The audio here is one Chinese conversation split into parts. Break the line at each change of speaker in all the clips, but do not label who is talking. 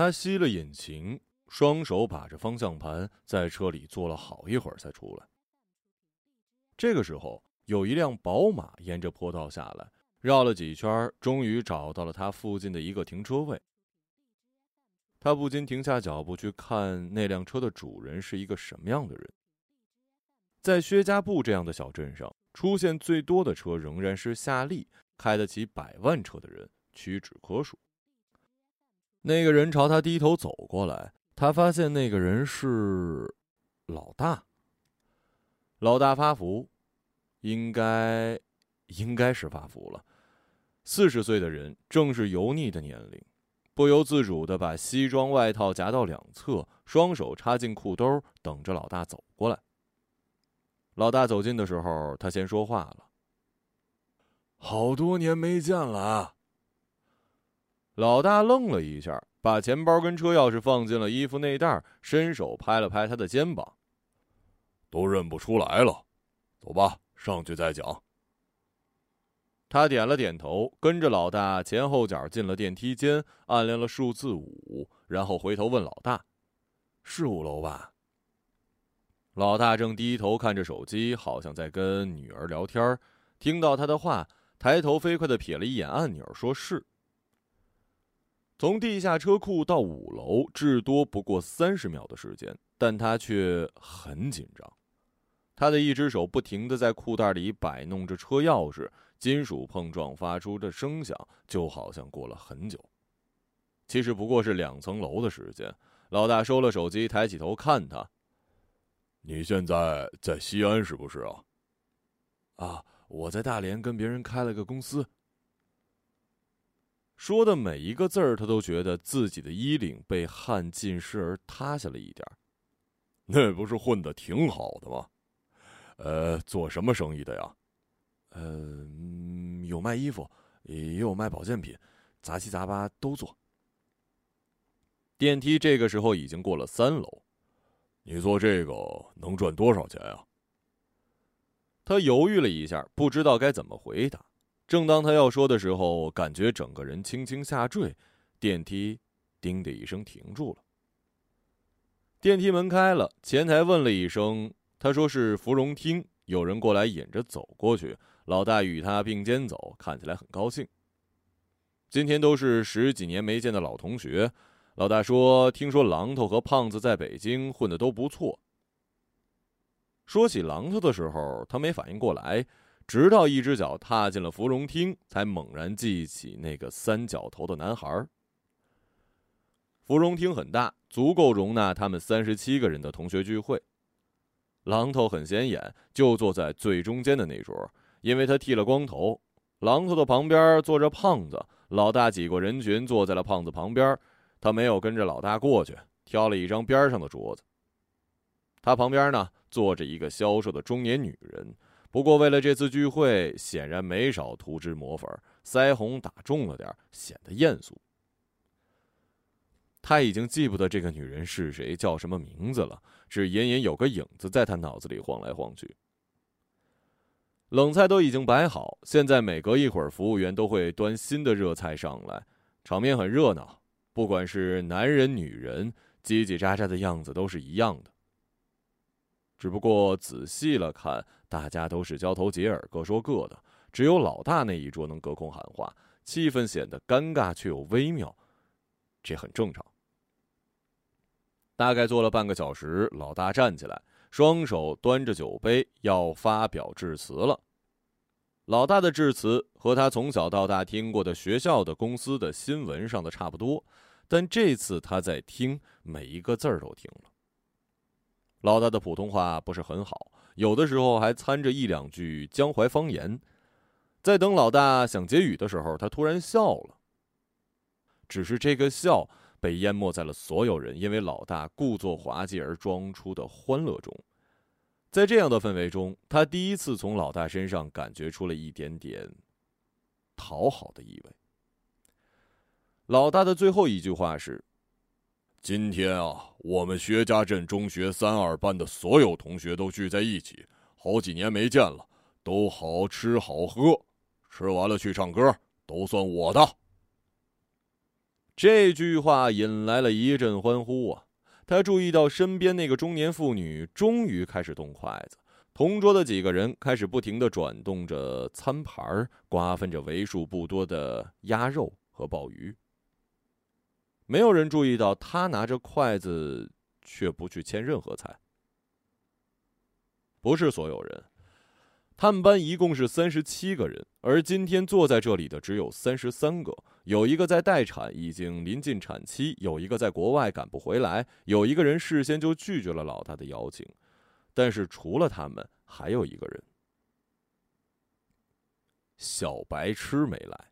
他熄了引擎，双手把着方向盘，在车里坐了好一会儿才出来。这个时候，有一辆宝马沿着坡道下来，绕了几圈，终于找到了他附近的一个停车位。他不禁停下脚步去看那辆车的主人是一个什么样的人。在薛家埠这样的小镇上，出现最多的车仍然是夏利，开得起百万车的人屈指可数。那个人朝他低头走过来，他发现那个人是老大。老大发福，应该应该是发福了。四十岁的人正是油腻的年龄。不由自主的把西装外套夹到两侧，双手插进裤兜，等着老大走过来。老大走近的时候，他先说话了：“
好多年没见了。”
老大愣了一下，把钱包跟车钥匙放进了衣服内袋，伸手拍了拍他的肩膀：“
都认不出来了，走吧，上去再讲。”
他点了点头，跟着老大前后脚进了电梯间，按亮了数字五，然后回头问老大：“是五楼吧？”老大正低头看着手机，好像在跟女儿聊天。听到他的话，抬头飞快的瞥了一眼按钮，说是。从地下车库到五楼，至多不过三十秒的时间，但他却很紧张。他的一只手不停的在裤袋里摆弄着车钥匙。金属碰撞发出的声响，就好像过了很久。其实不过是两层楼的时间。老大收了手机，抬起头看他：“
你现在在西安是不是啊？”“
啊，我在大连跟别人开了个公司。”说的每一个字儿，他都觉得自己的衣领被汗浸湿而塌下了一点
那不是混的挺好的吗？呃，做什么生意的呀？
呃，有卖衣服，也有卖保健品，杂七杂八都做。电梯这个时候已经过了三楼，
你做这个能赚多少钱啊？
他犹豫了一下，不知道该怎么回答。正当他要说的时候，感觉整个人轻轻下坠，电梯“叮”的一声停住了。电梯门开了，前台问了一声，他说是芙蓉厅，有人过来引着走过去。老大与他并肩走，看起来很高兴。今天都是十几年没见的老同学。老大说：“听说榔头和胖子在北京混的都不错。”说起榔头的时候，他没反应过来，直到一只脚踏进了芙蓉厅，才猛然记起那个三角头的男孩。芙蓉厅很大，足够容纳他们三十七个人的同学聚会。榔头很显眼，就坐在最中间的那桌。因为他剃了光头，榔头的旁边坐着胖子。老大挤过人群，坐在了胖子旁边。他没有跟着老大过去，挑了一张边上的桌子。他旁边呢，坐着一个消瘦的中年女人。不过为了这次聚会，显然没少涂脂抹粉，腮红打重了点，显得艳俗。他已经记不得这个女人是谁，叫什么名字了，只隐隐有个影子在他脑子里晃来晃去。冷菜都已经摆好，现在每隔一会儿，服务员都会端新的热菜上来，场面很热闹。不管是男人女人，叽叽喳喳的样子都是一样的。只不过仔细了看，大家都是交头接耳，各说各的，只有老大那一桌能隔空喊话，气氛显得尴尬却又微妙，这很正常。大概坐了半个小时，老大站起来。双手端着酒杯，要发表致辞了。老大的致辞和他从小到大听过的学校的、公司的新闻上的差不多，但这次他在听，每一个字儿都听了。老大的普通话不是很好，有的时候还掺着一两句江淮方言。在等老大想结语的时候，他突然笑了。只是这个笑。被淹没在了所有人因为老大故作滑稽而装出的欢乐中，在这样的氛围中，他第一次从老大身上感觉出了一点点讨好的意味。老大的最后一句话是：“
今天啊，我们薛家镇中学三二班的所有同学都聚在一起，好几年没见了，都好吃好喝，吃完了去唱歌，都算我的。”
这句话引来了一阵欢呼啊！他注意到身边那个中年妇女终于开始动筷子，同桌的几个人开始不停地转动着餐盘，瓜分着为数不多的鸭肉和鲍鱼。没有人注意到他拿着筷子却不去签任何菜。不是所有人。他们班一共是三十七个人，而今天坐在这里的只有三十三个。有一个在待产，已经临近产期；有一个在国外赶不回来；有一个人事先就拒绝了老大的邀请。但是除了他们，还有一个人，小白痴没来。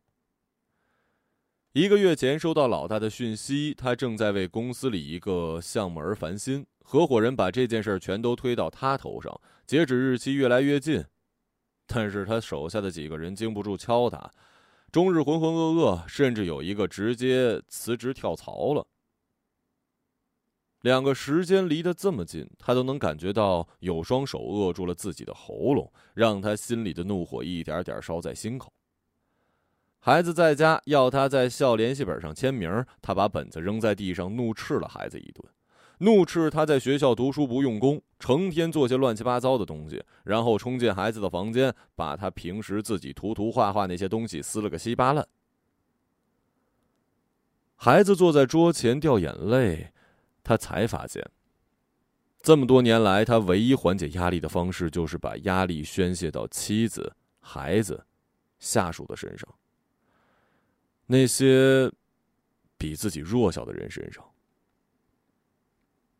一个月前收到老大的讯息，他正在为公司里一个项目而烦心，合伙人把这件事全都推到他头上，截止日期越来越近。但是他手下的几个人经不住敲打，终日浑浑噩噩，甚至有一个直接辞职跳槽了。两个时间离得这么近，他都能感觉到有双手扼住了自己的喉咙，让他心里的怒火一点点烧在心口。孩子在家要他在校联系本上签名，他把本子扔在地上，怒斥了孩子一顿。怒斥他在学校读书不用功，成天做些乱七八糟的东西，然后冲进孩子的房间，把他平时自己涂涂画画那些东西撕了个稀巴烂。孩子坐在桌前掉眼泪，他才发现，这么多年来，他唯一缓解压力的方式就是把压力宣泄到妻子、孩子、下属的身上，那些比自己弱小的人身上。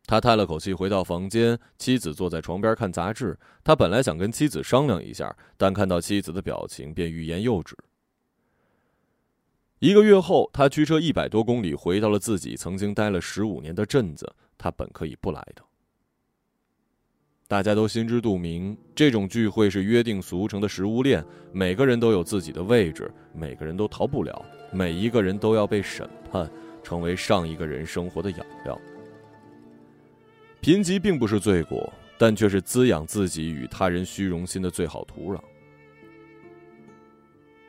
他叹了口气，回到房间。妻子坐在床边看杂志。他本来想跟妻子商量一下，但看到妻子的表情，便欲言又止。一个月后，他驱车一百多公里，回到了自己曾经待了十五年的镇子。他本可以不来的，大家都心知肚明，这种聚会是约定俗成的食物链，每个人都有自己的位置，每个人都逃不了，每一个人都要被审判，成为上一个人生活的养料。贫瘠并不是罪过，但却是滋养自己与他人虚荣心的最好土壤。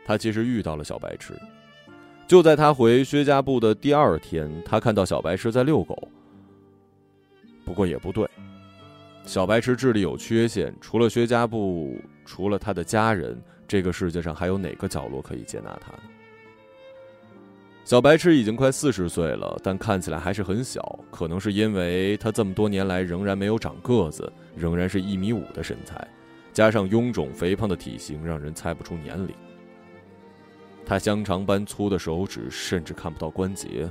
他其实遇到了小白痴，就在他回薛家部的第二天，他看到小白痴在遛狗。不过也不对，小白痴智力有缺陷，除了薛家布，除了他的家人，这个世界上还有哪个角落可以接纳他呢？小白痴已经快四十岁了，但看起来还是很小。可能是因为他这么多年来仍然没有长个子，仍然是一米五的身材，加上臃肿肥胖的体型，让人猜不出年龄。他香肠般粗的手指甚至看不到关节，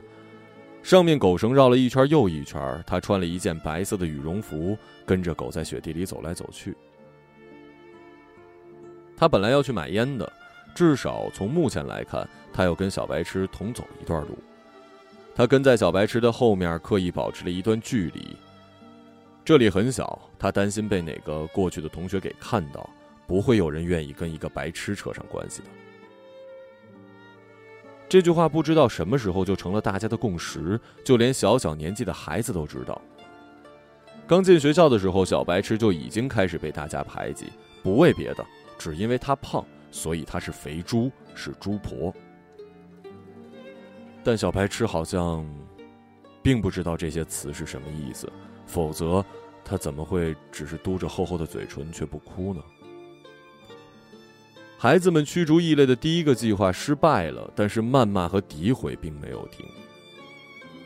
上面狗绳绕了一圈又一圈。他穿了一件白色的羽绒服，跟着狗在雪地里走来走去。他本来要去买烟的。至少从目前来看，他要跟小白痴同走一段路。他跟在小白痴的后面，刻意保持了一段距离。这里很小，他担心被哪个过去的同学给看到，不会有人愿意跟一个白痴扯上关系的。这句话不知道什么时候就成了大家的共识，就连小小年纪的孩子都知道。刚进学校的时候，小白痴就已经开始被大家排挤，不为别的，只因为他胖。所以他是肥猪，是猪婆。但小白痴好像并不知道这些词是什么意思，否则他怎么会只是嘟着厚厚的嘴唇却不哭呢？孩子们驱逐异类的第一个计划失败了，但是谩骂和诋毁并没有停。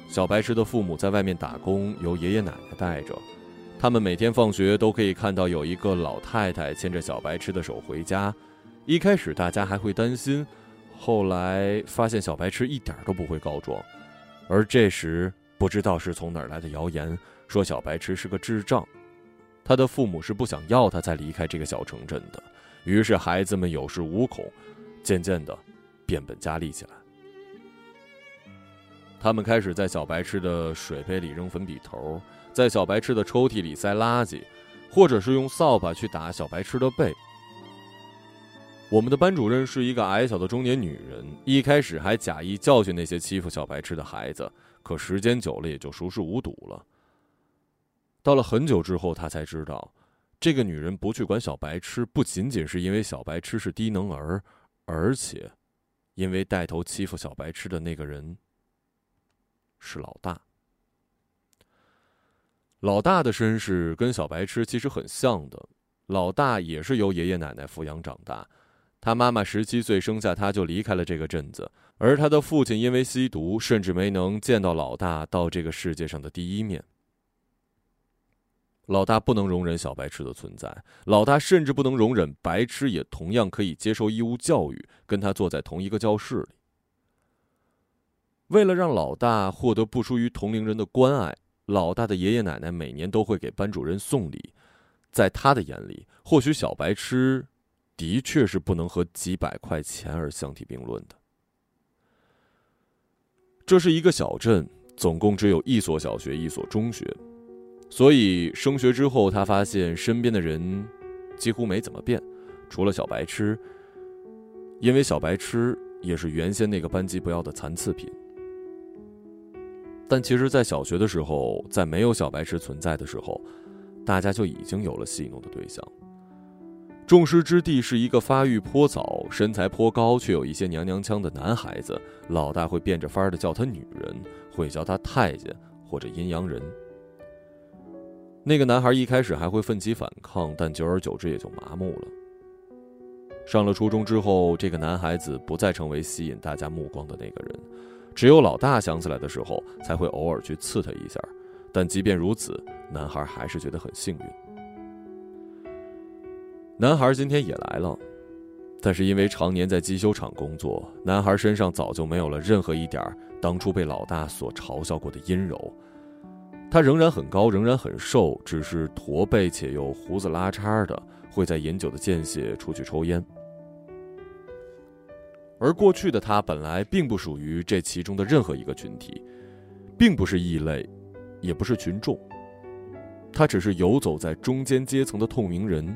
小白痴的父母在外面打工，由爷爷奶奶带着，他们每天放学都可以看到有一个老太太牵着小白痴的手回家。一开始大家还会担心，后来发现小白痴一点都不会告状，而这时不知道是从哪儿来的谣言，说小白痴是个智障，他的父母是不想要他再离开这个小城镇的，于是孩子们有恃无恐，渐渐的变本加厉起来。他们开始在小白痴的水杯里扔粉笔头，在小白痴的抽屉里塞垃圾，或者是用扫把去打小白痴的背。我们的班主任是一个矮小的中年女人，一开始还假意教训那些欺负小白痴的孩子，可时间久了也就熟视无睹了。到了很久之后，她才知道，这个女人不去管小白痴，不仅仅是因为小白痴是低能儿，而且，因为带头欺负小白痴的那个人，是老大。老大的身世跟小白痴其实很像的，老大也是由爷爷奶奶抚养长大，他妈妈十七岁生下他就离开了这个镇子，而他的父亲因为吸毒，甚至没能见到老大到这个世界上的第一面。老大不能容忍小白痴的存在，老大甚至不能容忍白痴也同样可以接受义务教育，跟他坐在同一个教室里。为了让老大获得不输于同龄人的关爱。老大的爷爷奶奶每年都会给班主任送礼，在他的眼里，或许小白痴的确是不能和几百块钱而相提并论的。这是一个小镇，总共只有一所小学、一所中学，所以升学之后，他发现身边的人几乎没怎么变，除了小白痴，因为小白痴也是原先那个班级不要的残次品。但其实，在小学的时候，在没有小白痴存在的时候，大家就已经有了戏弄的对象。众矢之的是一个发育颇早、身材颇高却有一些娘娘腔的男孩子，老大会变着法儿的叫他女人，会叫他太监或者阴阳人。那个男孩一开始还会奋起反抗，但久而久之也就麻木了。上了初中之后，这个男孩子不再成为吸引大家目光的那个人。只有老大想起来的时候，才会偶尔去刺他一下，但即便如此，男孩还是觉得很幸运。男孩今天也来了，但是因为常年在机修厂工作，男孩身上早就没有了任何一点当初被老大所嘲笑过的阴柔。他仍然很高，仍然很瘦，只是驼背且又胡子拉碴的，会在饮酒的间隙出去抽烟。而过去的他本来并不属于这其中的任何一个群体，并不是异类，也不是群众。他只是游走在中间阶层的透明人，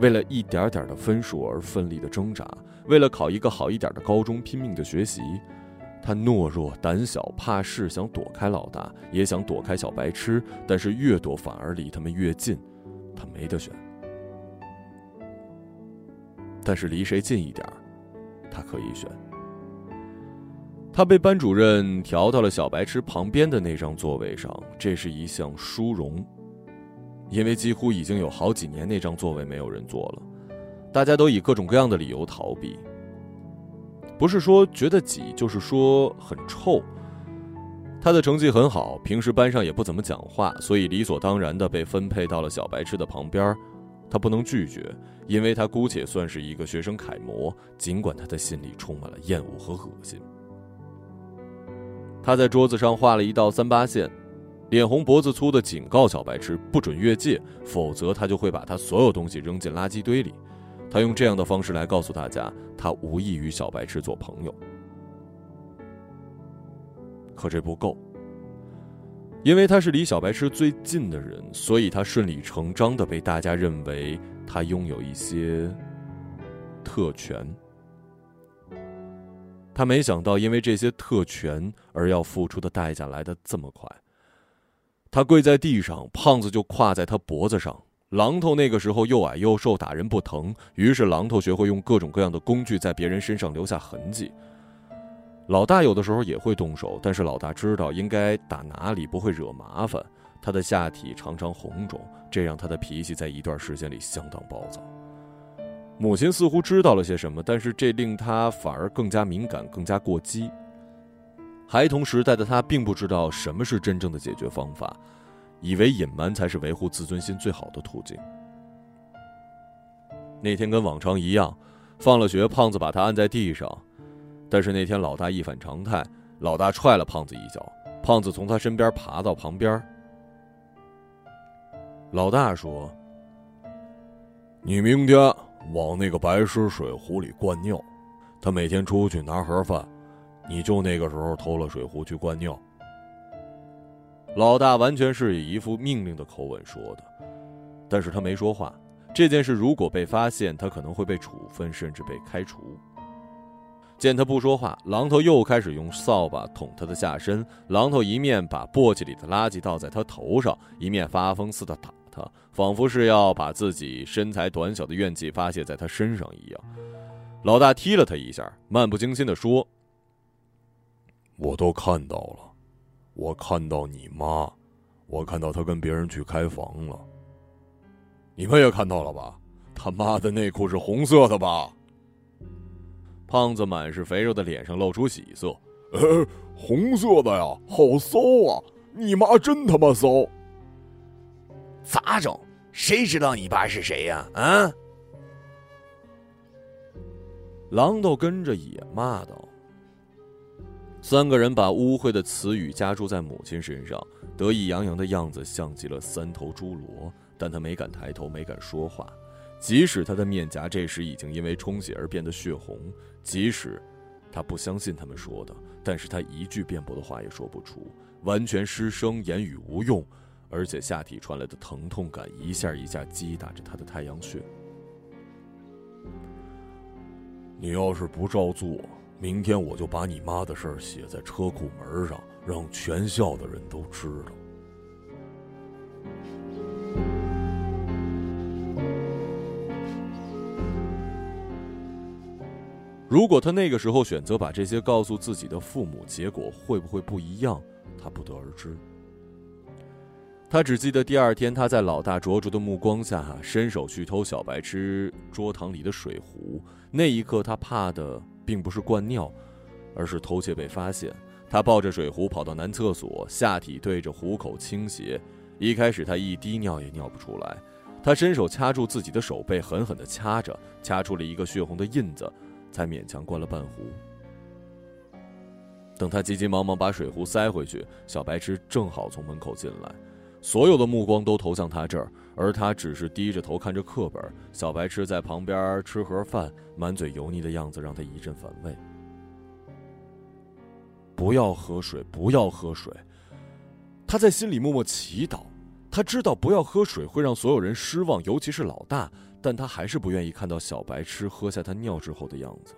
为了一点点的分数而奋力的挣扎，为了考一个好一点的高中拼命的学习。他懦弱、胆小、怕事，想躲开老大，也想躲开小白痴，但是越躲反而离他们越近，他没得选。但是离谁近一点？他可以选。他被班主任调到了小白痴旁边的那张座位上，这是一项殊荣，因为几乎已经有好几年那张座位没有人坐了，大家都以各种各样的理由逃避。不是说觉得挤，就是说很臭。他的成绩很好，平时班上也不怎么讲话，所以理所当然的被分配到了小白痴的旁边。他不能拒绝，因为他姑且算是一个学生楷模，尽管他的心里充满了厌恶和恶心。他在桌子上画了一道三八线，脸红脖子粗的警告小白痴不准越界，否则他就会把他所有东西扔进垃圾堆里。他用这样的方式来告诉大家，他无意与小白痴做朋友。可这不够。因为他是离小白痴最近的人，所以他顺理成章的被大家认为他拥有一些特权。他没想到，因为这些特权而要付出的代价来的这么快。他跪在地上，胖子就跨在他脖子上。榔头那个时候又矮又瘦，打人不疼，于是榔头学会用各种各样的工具在别人身上留下痕迹。老大有的时候也会动手，但是老大知道应该打哪里不会惹麻烦。他的下体常常红肿，这让他的脾气在一段时间里相当暴躁。母亲似乎知道了些什么，但是这令他反而更加敏感，更加过激。孩童时代的他并不知道什么是真正的解决方法，以为隐瞒才是维护自尊心最好的途径。那天跟往常一样，放了学，胖子把他按在地上。但是那天老大一反常态，老大踹了胖子一脚，胖子从他身边爬到旁边。老大说：“你明天往那个白石水壶里灌尿，他每天出去拿盒饭，你就那个时候偷了水壶去灌尿。”老大完全是以一副命令的口吻说的，但是他没说话。这件事如果被发现，他可能会被处分，甚至被开除。见他不说话，榔头又开始用扫把捅他的下身。榔头一面把簸箕里的垃圾倒在他头上，一面发疯似的打他，仿佛是要把自己身材短小的怨气发泄在他身上一样。老大踢了他一下，漫不经心地说：“我都看到了，
我看到你妈，我看到她跟别人去开房了。你们也看到了吧？他妈的内裤是红色的吧？
胖子满是肥肉的脸上露出喜色。
呃，红色的呀，好骚啊！你妈真他妈骚。
咋整？谁知道你爸是谁呀？啊！
狼都跟着也骂道。三个人把污秽的词语加注在母亲身上，得意洋洋的样子像极了三头侏罗。但他没敢抬头，没敢说话。即使他的面颊这时已经因为充血而变得血红，即使他不相信他们说的，但是他一句辩驳的话也说不出，完全失声，言语无用，而且下体传来的疼痛感一下一下击打着他的太阳穴。
你要是不照做，明天我就把你妈的事儿写在车库门上，让全校的人都知道。
如果他那个时候选择把这些告诉自己的父母，结果会不会不一样？他不得而知。他只记得第二天，他在老大灼灼的目光下，伸手去偷小白吃桌堂里的水壶。那一刻，他怕的并不是灌尿，而是偷窃被发现。他抱着水壶跑到男厕所，下体对着壶口倾斜。一开始，他一滴尿也尿不出来。他伸手掐住自己的手背，狠狠地掐着，掐出了一个血红的印子。才勉强灌了半壶。等他急急忙忙把水壶塞回去，小白痴正好从门口进来，所有的目光都投向他这儿，而他只是低着头看着课本。小白痴在旁边吃盒饭，满嘴油腻的样子让他一阵反胃。不要喝水，不要喝水。他在心里默默祈祷。他知道不要喝水会让所有人失望，尤其是老大。但他还是不愿意看到小白痴喝下他尿之后的样子。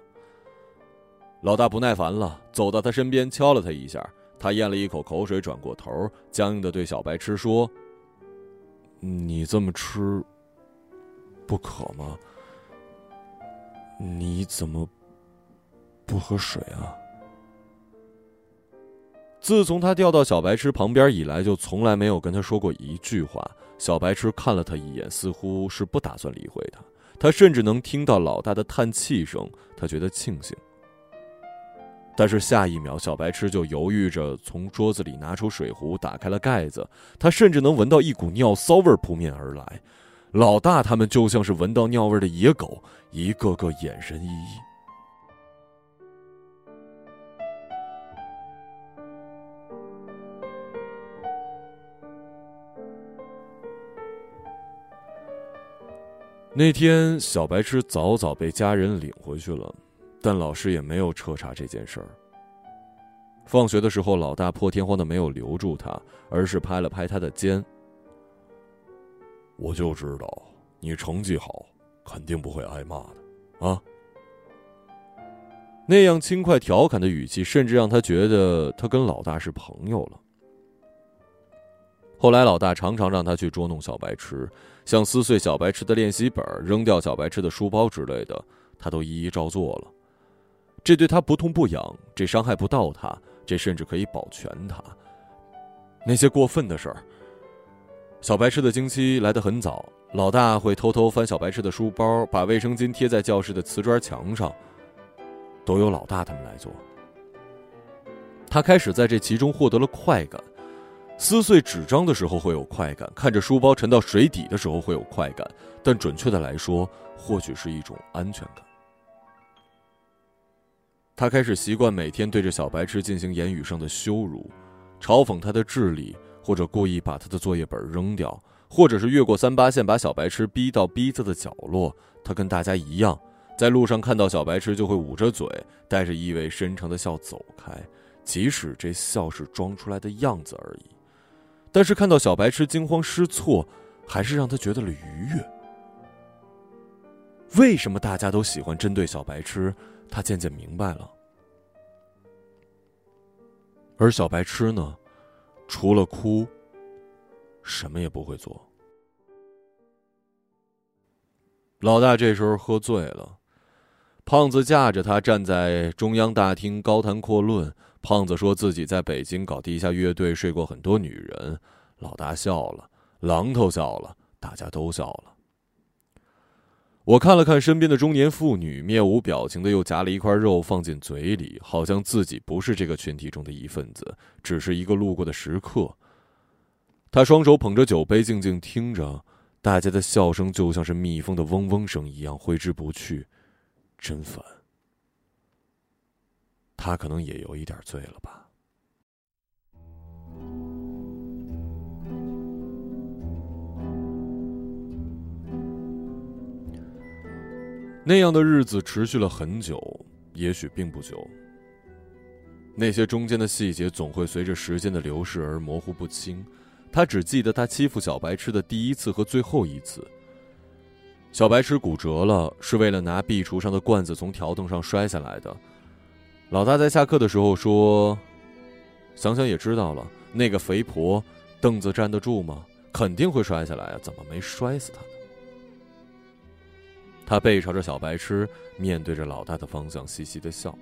老大不耐烦了，走到他身边敲了他一下，他咽了一口口水，转过头，僵硬的对小白痴说：“你这么吃，不渴吗？你怎么不喝水啊？”自从他掉到小白痴旁边以来，就从来没有跟他说过一句话。小白痴看了他一眼，似乎是不打算理会他。他甚至能听到老大的叹气声，他觉得庆幸。但是下一秒，小白痴就犹豫着从桌子里拿出水壶，打开了盖子。他甚至能闻到一股尿骚味扑面而来。老大他们就像是闻到尿味的野狗，一个个眼神熠熠。那天，小白痴早早被家人领回去了，但老师也没有彻查这件事儿。放学的时候，老大破天荒的没有留住他，而是拍了拍他的肩。
我就知道你成绩好，肯定不会挨骂的，啊！
那样轻快调侃的语气，甚至让他觉得他跟老大是朋友了。后来，老大常常让他去捉弄小白痴，像撕碎小白痴的练习本、扔掉小白痴的书包之类的，他都一一照做了。这对他不痛不痒，这伤害不到他，这甚至可以保全他。那些过分的事儿，小白痴的经期来得很早，老大会偷偷翻小白痴的书包，把卫生巾贴在教室的瓷砖墙上，都由老大他们来做。他开始在这其中获得了快感。撕碎纸张的时候会有快感，看着书包沉到水底的时候会有快感，但准确的来说，或许是一种安全感。他开始习惯每天对着小白痴进行言语上的羞辱，嘲讽他的智力，或者故意把他的作业本扔掉，或者是越过三八线把小白痴逼到逼仄的角落。他跟大家一样，在路上看到小白痴就会捂着嘴，带着意味深长的笑走开，即使这笑是装出来的样子而已。但是看到小白痴惊慌失措，还是让他觉得了愉悦。为什么大家都喜欢针对小白痴？他渐渐明白了。而小白痴呢，除了哭，什么也不会做。老大这时候喝醉了，胖子架着他站在中央大厅高谈阔论，胖子说自己在北京搞地下乐队，睡过很多女人。老大笑了，榔头笑了，大家都笑了。我看了看身边的中年妇女，面无表情的又夹了一块肉放进嘴里，好像自己不是这个群体中的一份子，只是一个路过的食客。他双手捧着酒杯，静静听着，大家的笑声就像是蜜蜂的嗡嗡声一样挥之不去，真烦。他可能也有一点醉了吧。那样的日子持续了很久，也许并不久。那些中间的细节总会随着时间的流逝而模糊不清。他只记得他欺负小白痴的第一次和最后一次。小白痴骨折了，是为了拿壁橱上的罐子从条凳上摔下来的。老大在下课的时候说：“想想也知道了，那个肥婆，凳子站得住吗？肯定会摔下来啊！怎么没摔死他呢？”他背朝着小白痴，面对着老大的方向，嘻嘻的笑。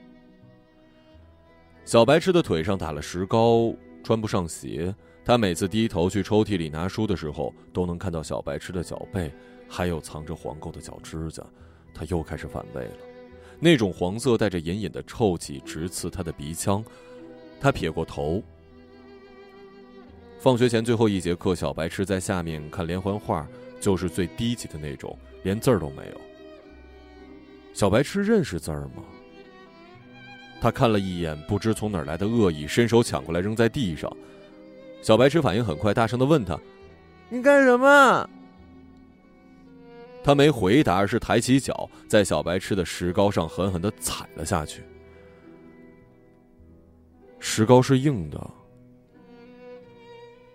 小白痴的腿上打了石膏，穿不上鞋。他每次低头去抽屉里拿书的时候，都能看到小白痴的脚背，还有藏着黄垢的脚指甲。他又开始反胃了。那种黄色带着隐隐的臭气，直刺他的鼻腔。他撇过头。放学前最后一节课，小白痴在下面看连环画，就是最低级的那种，连字儿都没有。小白痴认识字儿吗？他看了一眼，不知从哪儿来的恶意，伸手抢过来扔在地上。小白痴反应很快，大声的问他：“你干什么？”他没回答，而是抬起脚，在小白痴的石膏上狠狠的踩了下去。石膏是硬的，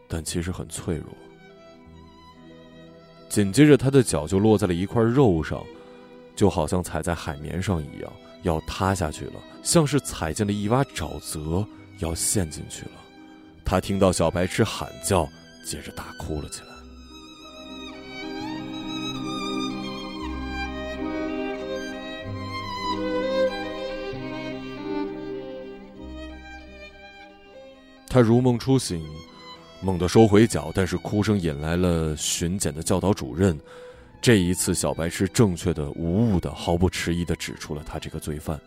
但其实很脆弱。紧接着，他的脚就落在了一块肉上，就好像踩在海绵上一样，要塌下去了，像是踩进了一洼沼泽，要陷进去了。他听到小白痴喊叫，接着大哭了起来。他如梦初醒，猛地收回脚，但是哭声引来了巡检的教导主任。这一次，小白痴正确的、无误的、毫不迟疑的指出了他这个罪犯。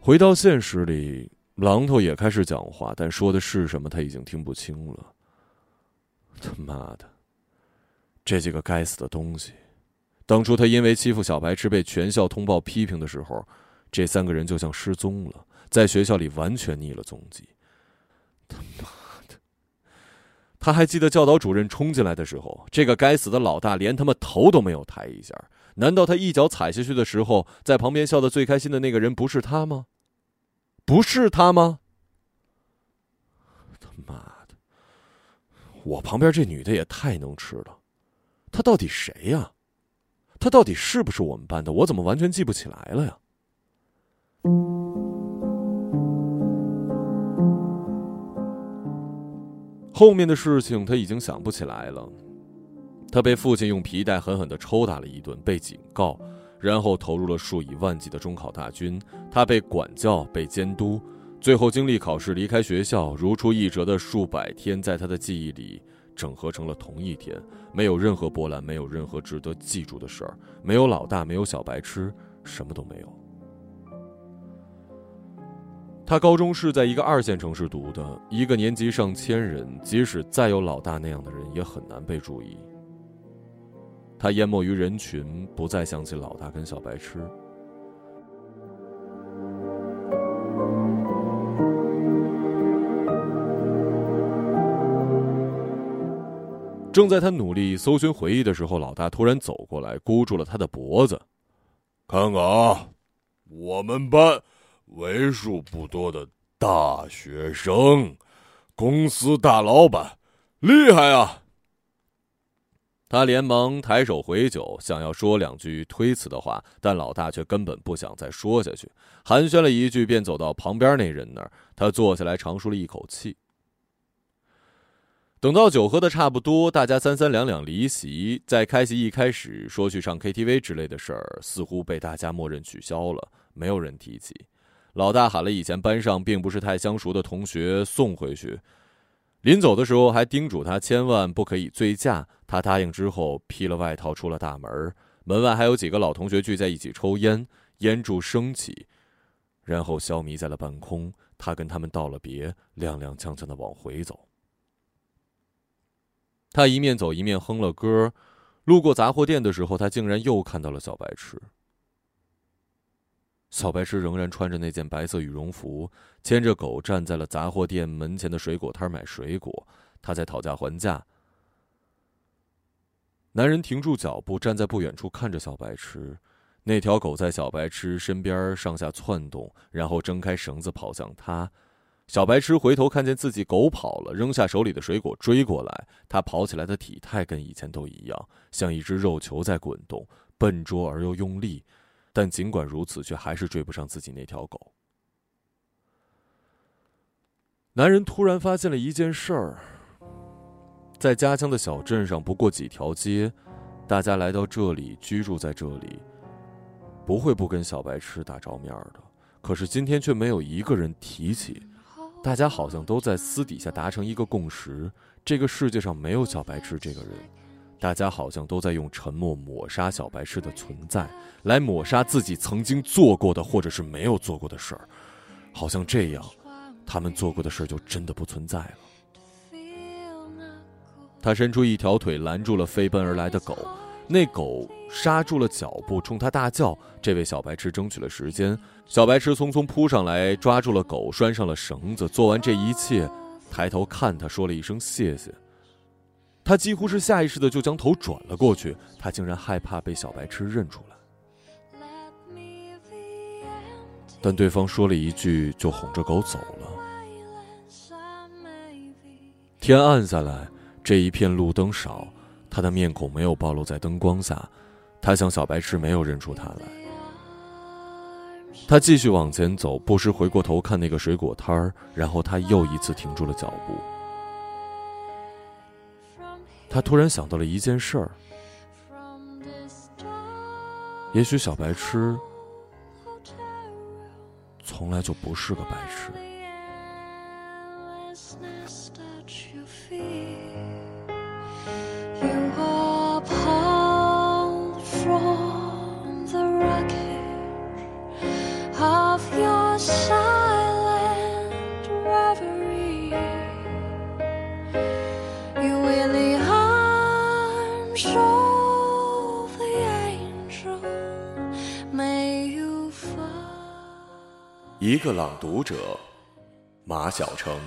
回到现实里，榔头也开始讲话，但说的是什么他已经听不清了。他妈的！这几个该死的东西！当初他因为欺负小白痴被全校通报批评的时候，这三个人就像失踪了，在学校里完全匿了踪迹。他妈的！他还记得教导主任冲进来的时候，这个该死的老大连他妈头都没有抬一下。难道他一脚踩下去的时候，在旁边笑得最开心的那个人不是他吗？不是他吗？他妈的我旁边这女的也太能吃了，她到底谁呀？他到底是不是我们班的？我怎么完全记不起来了呀？后面的事情他已经想不起来了。他被父亲用皮带狠狠的抽打了一顿，被警告，然后投入了数以万计的中考大军。他被管教，被监督。最后经历考试离开学校，如出一辙的数百天在他的记忆里整合成了同一天，没有任何波澜，没有任何值得记住的事儿，没有老大，没有小白痴，什么都没有。他高中是在一个二线城市读的，一个年级上千人，即使再有老大那样的人，也很难被注意。他淹没于人群，不再想起老大跟小白痴。正在他努力搜寻回忆的时候，老大突然走过来，箍住了他的脖子。
看看啊，我们班为数不多的大学生，公司大老板，厉害啊！
他连忙抬手回酒，想要说两句推辞的话，但老大却根本不想再说下去，寒暄了一句，便走到旁边那人那儿。他坐下来，长舒了一口气。等到酒喝的差不多，大家三三两两离席。在开席一开始说去唱 KTV 之类的事儿，似乎被大家默认取消了，没有人提起。老大喊了以前班上并不是太相熟的同学送回去，临走的时候还叮嘱他千万不可以醉驾。他答应之后，披了外套出了大门。门外还有几个老同学聚在一起抽烟，烟柱升起，然后消弭在了半空。他跟他们道了别，踉踉跄跄的往回走。他一面走一面哼了歌，路过杂货店的时候，他竟然又看到了小白痴。小白痴仍然穿着那件白色羽绒服，牵着狗站在了杂货店门前的水果摊买水果。他在讨价还价。男人停住脚步，站在不远处看着小白痴。那条狗在小白痴身边上下窜动，然后挣开绳子跑向他。小白痴回头看见自己狗跑了，扔下手里的水果追过来。他跑起来的体态跟以前都一样，像一只肉球在滚动，笨拙而又用力。但尽管如此，却还是追不上自己那条狗。男人突然发现了一件事儿：在家乡的小镇上，不过几条街，大家来到这里居住在这里，不会不跟小白痴打照面的。可是今天却没有一个人提起。大家好像都在私底下达成一个共识：这个世界上没有小白痴这个人。大家好像都在用沉默抹杀小白痴的存在，来抹杀自己曾经做过的或者是没有做过的事儿。好像这样，他们做过的事儿就真的不存在了。他伸出一条腿拦住了飞奔而来的狗。那狗刹住了脚步，冲他大叫。这位小白痴争取了时间，小白痴匆匆扑上来，抓住了狗，拴上了绳子。做完这一切，抬头看他，说了一声谢谢。他几乎是下意识的就将头转了过去，他竟然害怕被小白痴认出来。但对方说了一句，就哄着狗走了。天暗下来，这一片路灯少。他的面孔没有暴露在灯光下，他想小白痴没有认出他来。他继续往前走，不时回过头看那个水果摊儿，然后他又一次停住了脚步。他突然想到了一件事儿：也许小白痴从来就不是个白痴。一个朗读者，马晓成。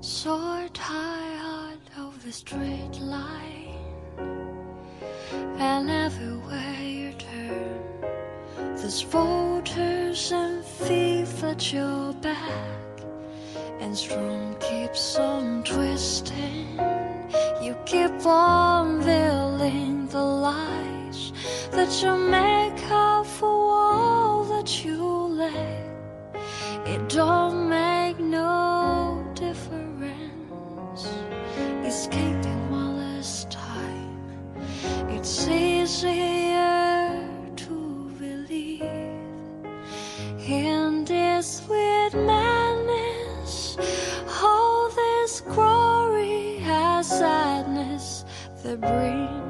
So tired of the straight line, and everywhere you turn, there's voters and thief at your back and strong keeps on twisting. You keep on veiling the lies that you make up for all that you lack. It don't make no difference. Escaping while there's time. It's easier to believe in this weird the breeze.